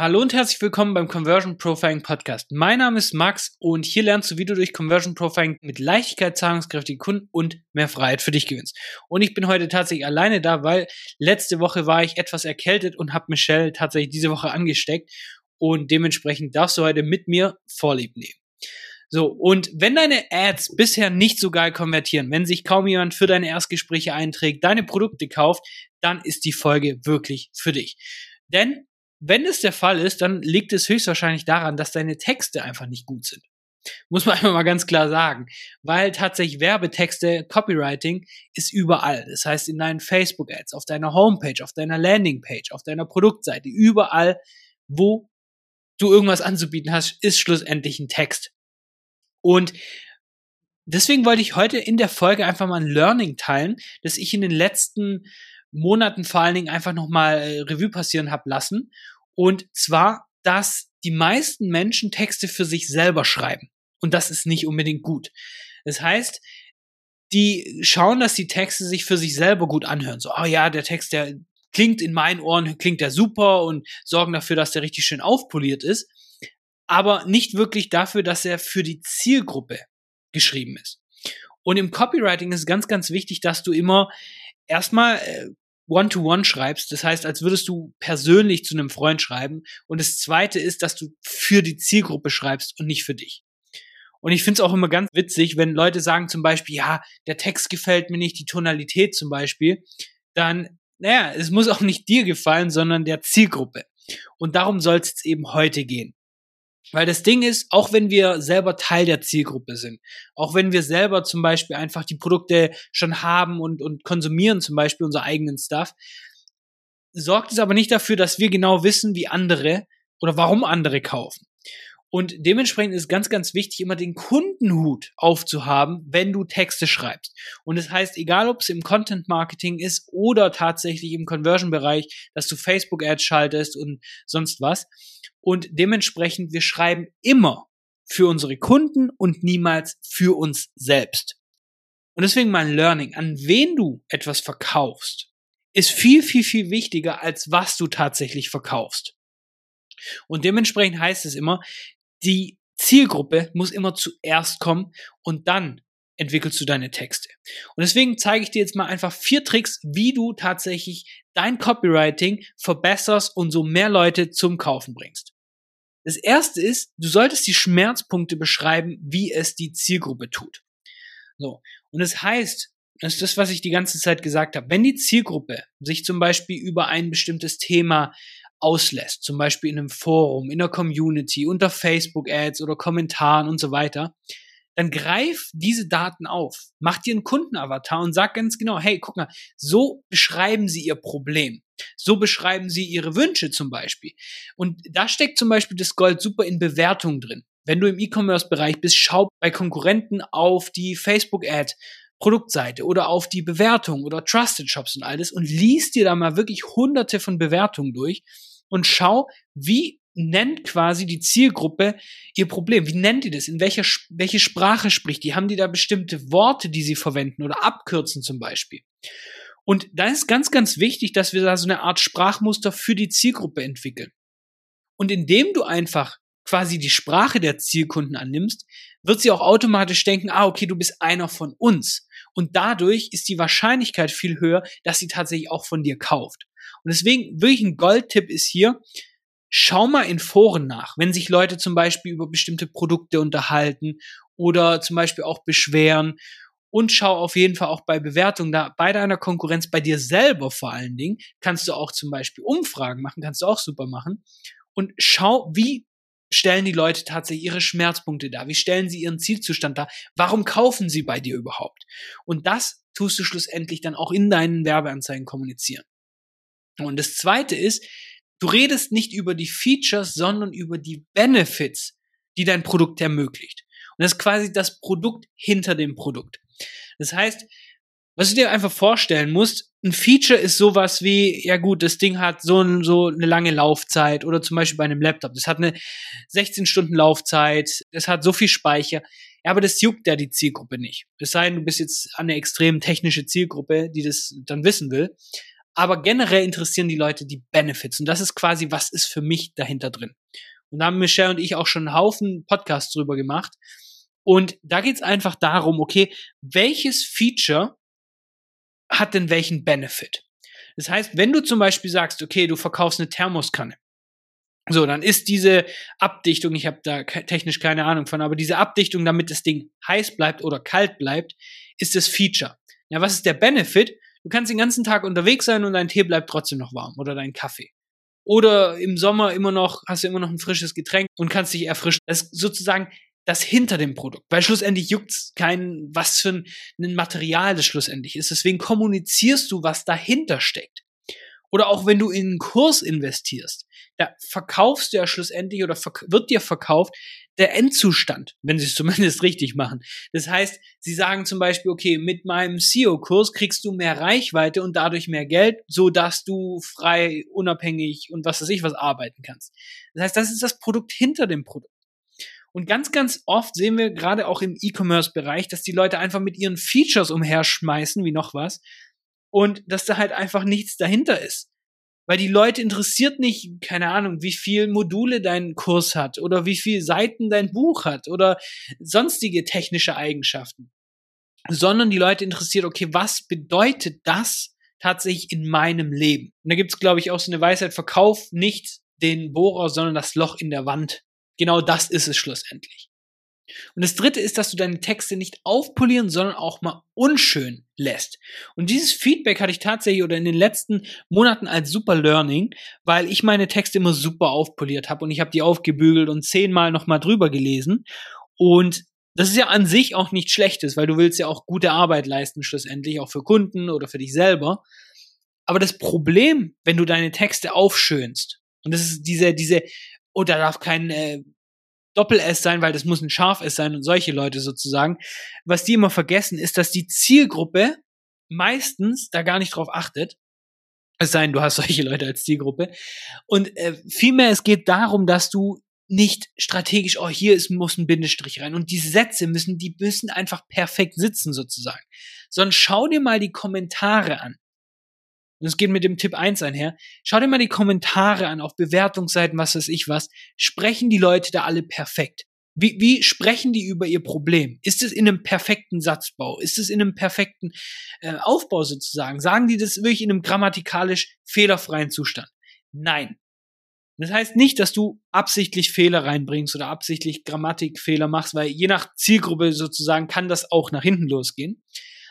Hallo und herzlich willkommen beim Conversion Profiling Podcast. Mein Name ist Max und hier lernst du, wie du durch Conversion Profiling mit Leichtigkeit zahlungskräftige Kunden und mehr Freiheit für dich gewinnst. Und ich bin heute tatsächlich alleine da, weil letzte Woche war ich etwas erkältet und habe Michelle tatsächlich diese Woche angesteckt und dementsprechend darfst du heute mit mir Vorlieb nehmen. So, und wenn deine Ads bisher nicht so geil konvertieren, wenn sich kaum jemand für deine Erstgespräche einträgt, deine Produkte kauft, dann ist die Folge wirklich für dich. Denn wenn es der Fall ist, dann liegt es höchstwahrscheinlich daran, dass deine Texte einfach nicht gut sind. Muss man einfach mal ganz klar sagen. Weil tatsächlich Werbetexte, Copywriting ist überall. Das heißt in deinen Facebook-Ads, auf deiner Homepage, auf deiner Landingpage, auf deiner Produktseite, überall, wo du irgendwas anzubieten hast, ist schlussendlich ein Text. Und deswegen wollte ich heute in der Folge einfach mal ein Learning teilen, das ich in den letzten Monaten vor allen Dingen einfach nochmal äh, Revue passieren habe lassen. Und zwar, dass die meisten Menschen Texte für sich selber schreiben. Und das ist nicht unbedingt gut. Das heißt, die schauen, dass die Texte sich für sich selber gut anhören. So, oh ja, der Text, der klingt in meinen Ohren, klingt der super und sorgen dafür, dass der richtig schön aufpoliert ist. Aber nicht wirklich dafür, dass er für die Zielgruppe geschrieben ist. Und im Copywriting ist ganz, ganz wichtig, dass du immer erstmal äh, One-to-One -one schreibst. Das heißt, als würdest du persönlich zu einem Freund schreiben. Und das zweite ist, dass du für die Zielgruppe schreibst und nicht für dich. Und ich finde es auch immer ganz witzig, wenn Leute sagen zum Beispiel, ja, der Text gefällt mir nicht, die Tonalität zum Beispiel, dann, naja, es muss auch nicht dir gefallen, sondern der Zielgruppe. Und darum soll es jetzt eben heute gehen. Weil das Ding ist, auch wenn wir selber Teil der Zielgruppe sind, auch wenn wir selber zum Beispiel einfach die Produkte schon haben und, und konsumieren zum Beispiel unser eigenen Stuff, sorgt es aber nicht dafür, dass wir genau wissen, wie andere oder warum andere kaufen. Und dementsprechend ist ganz, ganz wichtig, immer den Kundenhut aufzuhaben, wenn du Texte schreibst. Und das heißt, egal ob es im Content Marketing ist oder tatsächlich im Conversion-Bereich, dass du Facebook-Ads schaltest und sonst was. Und dementsprechend, wir schreiben immer für unsere Kunden und niemals für uns selbst. Und deswegen mein Learning, an wen du etwas verkaufst, ist viel, viel, viel wichtiger, als was du tatsächlich verkaufst. Und dementsprechend heißt es immer, die Zielgruppe muss immer zuerst kommen und dann entwickelst du deine Texte. Und deswegen zeige ich dir jetzt mal einfach vier Tricks, wie du tatsächlich dein Copywriting verbesserst und so mehr Leute zum Kaufen bringst. Das erste ist, du solltest die Schmerzpunkte beschreiben, wie es die Zielgruppe tut. So. Und das heißt, das ist das, was ich die ganze Zeit gesagt habe. Wenn die Zielgruppe sich zum Beispiel über ein bestimmtes Thema auslässt, zum Beispiel in einem Forum, in der Community, unter Facebook-Ads oder Kommentaren und so weiter, dann greif diese Daten auf, mach dir einen Kundenavatar und sag ganz genau, hey, guck mal, so beschreiben sie ihr Problem. So beschreiben sie ihre Wünsche zum Beispiel. Und da steckt zum Beispiel das Gold super in Bewertungen drin. Wenn du im E-Commerce-Bereich bist, schau bei Konkurrenten auf die Facebook-Ad Produktseite oder auf die Bewertung oder Trusted Shops und alles und liest dir da mal wirklich hunderte von Bewertungen durch und schau, wie nennt quasi die Zielgruppe ihr Problem? Wie nennt die das? In welcher welche Sprache spricht die? Haben die da bestimmte Worte, die sie verwenden oder abkürzen zum Beispiel? Und da ist ganz, ganz wichtig, dass wir da so eine Art Sprachmuster für die Zielgruppe entwickeln. Und indem du einfach quasi die Sprache der Zielkunden annimmst, wird sie auch automatisch denken, ah, okay, du bist einer von uns. Und dadurch ist die Wahrscheinlichkeit viel höher, dass sie tatsächlich auch von dir kauft. Und deswegen wirklich ein Goldtipp ist hier, schau mal in Foren nach, wenn sich Leute zum Beispiel über bestimmte Produkte unterhalten oder zum Beispiel auch beschweren und schau auf jeden Fall auch bei Bewertungen da, bei deiner Konkurrenz, bei dir selber vor allen Dingen, kannst du auch zum Beispiel Umfragen machen, kannst du auch super machen und schau, wie stellen die Leute tatsächlich ihre Schmerzpunkte dar? Wie stellen sie ihren Zielzustand dar? Warum kaufen sie bei dir überhaupt? Und das tust du schlussendlich dann auch in deinen Werbeanzeigen kommunizieren. Und das zweite ist, du redest nicht über die Features, sondern über die Benefits, die dein Produkt ermöglicht. Und das ist quasi das Produkt hinter dem Produkt. Das heißt, was du dir einfach vorstellen musst, ein Feature ist sowas wie, ja gut, das Ding hat so, so eine lange Laufzeit oder zum Beispiel bei einem Laptop. Das hat eine 16 Stunden Laufzeit, das hat so viel Speicher. Ja, aber das juckt ja die Zielgruppe nicht. Es sei denn, du bist jetzt eine extrem technische Zielgruppe, die das dann wissen will. Aber generell interessieren die Leute die Benefits. Und das ist quasi, was ist für mich dahinter drin. Und da haben Michelle und ich auch schon einen Haufen Podcasts drüber gemacht. Und da geht's einfach darum, okay, welches Feature hat denn welchen Benefit? Das heißt, wenn du zum Beispiel sagst, okay, du verkaufst eine Thermoskanne, so, dann ist diese Abdichtung, ich habe da technisch keine Ahnung von, aber diese Abdichtung, damit das Ding heiß bleibt oder kalt bleibt, ist das Feature. Ja, was ist der Benefit? Du kannst den ganzen Tag unterwegs sein und dein Tee bleibt trotzdem noch warm oder dein Kaffee. Oder im Sommer immer noch, hast du immer noch ein frisches Getränk und kannst dich erfrischen. Das ist sozusagen das hinter dem Produkt. Weil schlussendlich juckt's kein, was für ein, ein Material das schlussendlich ist. Deswegen kommunizierst du, was dahinter steckt. Oder auch wenn du in einen Kurs investierst, da verkaufst du ja schlussendlich oder wird dir verkauft der Endzustand, wenn sie es zumindest richtig machen. Das heißt, sie sagen zum Beispiel, okay, mit meinem SEO-Kurs kriegst du mehr Reichweite und dadurch mehr Geld, so dass du frei, unabhängig und was weiß ich was arbeiten kannst. Das heißt, das ist das Produkt hinter dem Produkt. Und ganz, ganz oft sehen wir gerade auch im E-Commerce-Bereich, dass die Leute einfach mit ihren Features umherschmeißen, wie noch was, und dass da halt einfach nichts dahinter ist. Weil die Leute interessiert nicht, keine Ahnung, wie viel Module dein Kurs hat oder wie viel Seiten dein Buch hat oder sonstige technische Eigenschaften. Sondern die Leute interessiert, okay, was bedeutet das tatsächlich in meinem Leben? Und da gibt's, glaube ich, auch so eine Weisheit, verkauf nicht den Bohrer, sondern das Loch in der Wand. Genau das ist es schlussendlich. Und das dritte ist, dass du deine Texte nicht aufpolieren, sondern auch mal unschön lässt. Und dieses Feedback hatte ich tatsächlich oder in den letzten Monaten als super Learning, weil ich meine Texte immer super aufpoliert habe und ich habe die aufgebügelt und zehnmal nochmal drüber gelesen. Und das ist ja an sich auch nichts Schlechtes, weil du willst ja auch gute Arbeit leisten, schlussendlich, auch für Kunden oder für dich selber. Aber das Problem, wenn du deine Texte aufschönst, und das ist diese, diese, oh, da darf kein äh, Doppel-S sein, weil das muss ein Scharf-S sein und solche Leute sozusagen. Was die immer vergessen, ist, dass die Zielgruppe meistens da gar nicht drauf achtet. Es sei denn, du hast solche Leute als Zielgruppe. Und äh, vielmehr, es geht darum, dass du nicht strategisch, oh, hier ist, muss ein Bindestrich rein. Und die Sätze müssen, die müssen einfach perfekt sitzen sozusagen. Sondern schau dir mal die Kommentare an und es geht mit dem Tipp 1 einher, schau dir mal die Kommentare an auf Bewertungsseiten, was weiß ich was. Sprechen die Leute da alle perfekt? Wie, wie sprechen die über ihr Problem? Ist es in einem perfekten Satzbau? Ist es in einem perfekten äh, Aufbau sozusagen? Sagen die das wirklich in einem grammatikalisch fehlerfreien Zustand? Nein. Das heißt nicht, dass du absichtlich Fehler reinbringst oder absichtlich Grammatikfehler machst, weil je nach Zielgruppe sozusagen kann das auch nach hinten losgehen.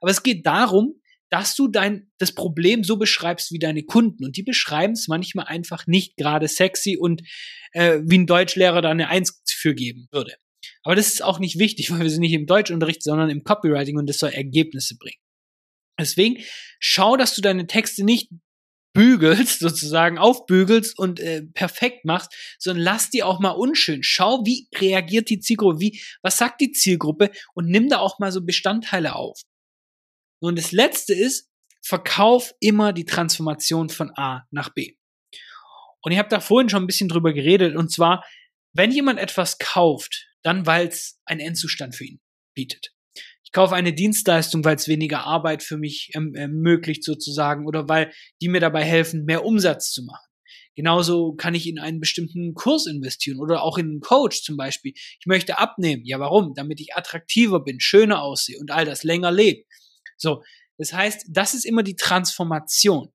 Aber es geht darum, dass du dein, das Problem so beschreibst wie deine Kunden. Und die beschreiben es manchmal einfach nicht gerade sexy und äh, wie ein Deutschlehrer da eine Eins für geben würde. Aber das ist auch nicht wichtig, weil wir sind nicht im Deutschunterricht, sondern im Copywriting und das soll Ergebnisse bringen. Deswegen schau, dass du deine Texte nicht bügelst, sozusagen aufbügelst und äh, perfekt machst, sondern lass die auch mal unschön. Schau, wie reagiert die Zielgruppe, wie, was sagt die Zielgruppe und nimm da auch mal so Bestandteile auf. Und das letzte ist, verkauf immer die Transformation von A nach B. Und ich habe da vorhin schon ein bisschen drüber geredet. Und zwar, wenn jemand etwas kauft, dann weil es einen Endzustand für ihn bietet. Ich kaufe eine Dienstleistung, weil es weniger Arbeit für mich ähm, ermöglicht sozusagen oder weil die mir dabei helfen, mehr Umsatz zu machen. Genauso kann ich in einen bestimmten Kurs investieren oder auch in einen Coach zum Beispiel. Ich möchte abnehmen. Ja, warum? Damit ich attraktiver bin, schöner aussehe und all das länger lebe. So, das heißt, das ist immer die Transformation.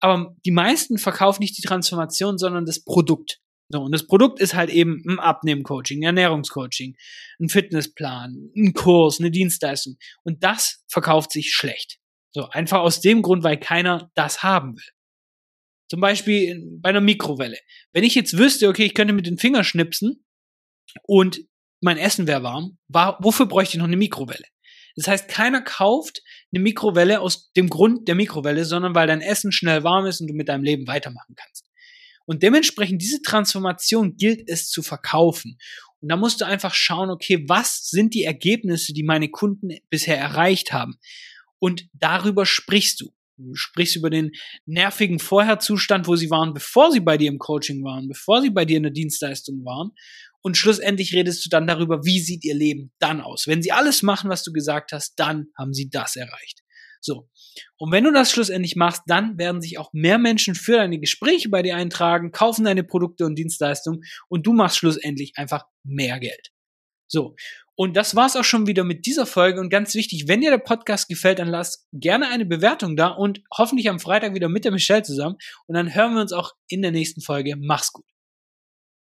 Aber die meisten verkaufen nicht die Transformation, sondern das Produkt. So, und das Produkt ist halt eben ein Abnehmen-Coaching, ein Ernährungscoaching, ein Fitnessplan, ein Kurs, eine Dienstleistung. Und das verkauft sich schlecht. So, einfach aus dem Grund, weil keiner das haben will. Zum Beispiel bei einer Mikrowelle. Wenn ich jetzt wüsste, okay, ich könnte mit den Fingern schnipsen und mein Essen wäre warm, war, wofür bräuchte ich noch eine Mikrowelle? Das heißt, keiner kauft eine Mikrowelle aus dem Grund der Mikrowelle, sondern weil dein Essen schnell warm ist und du mit deinem Leben weitermachen kannst. Und dementsprechend diese Transformation gilt es zu verkaufen. Und da musst du einfach schauen, okay, was sind die Ergebnisse, die meine Kunden bisher erreicht haben? Und darüber sprichst du. Du sprichst über den nervigen Vorherzustand, wo sie waren, bevor sie bei dir im Coaching waren, bevor sie bei dir in der Dienstleistung waren und schlussendlich redest du dann darüber, wie sieht ihr Leben dann aus. Wenn sie alles machen, was du gesagt hast, dann haben sie das erreicht. So. Und wenn du das schlussendlich machst, dann werden sich auch mehr Menschen für deine Gespräche bei dir eintragen, kaufen deine Produkte und Dienstleistungen und du machst schlussendlich einfach mehr Geld. So. Und das war's auch schon wieder mit dieser Folge. Und ganz wichtig, wenn dir der Podcast gefällt, dann lass gerne eine Bewertung da und hoffentlich am Freitag wieder mit der Michelle zusammen. Und dann hören wir uns auch in der nächsten Folge. Mach's gut.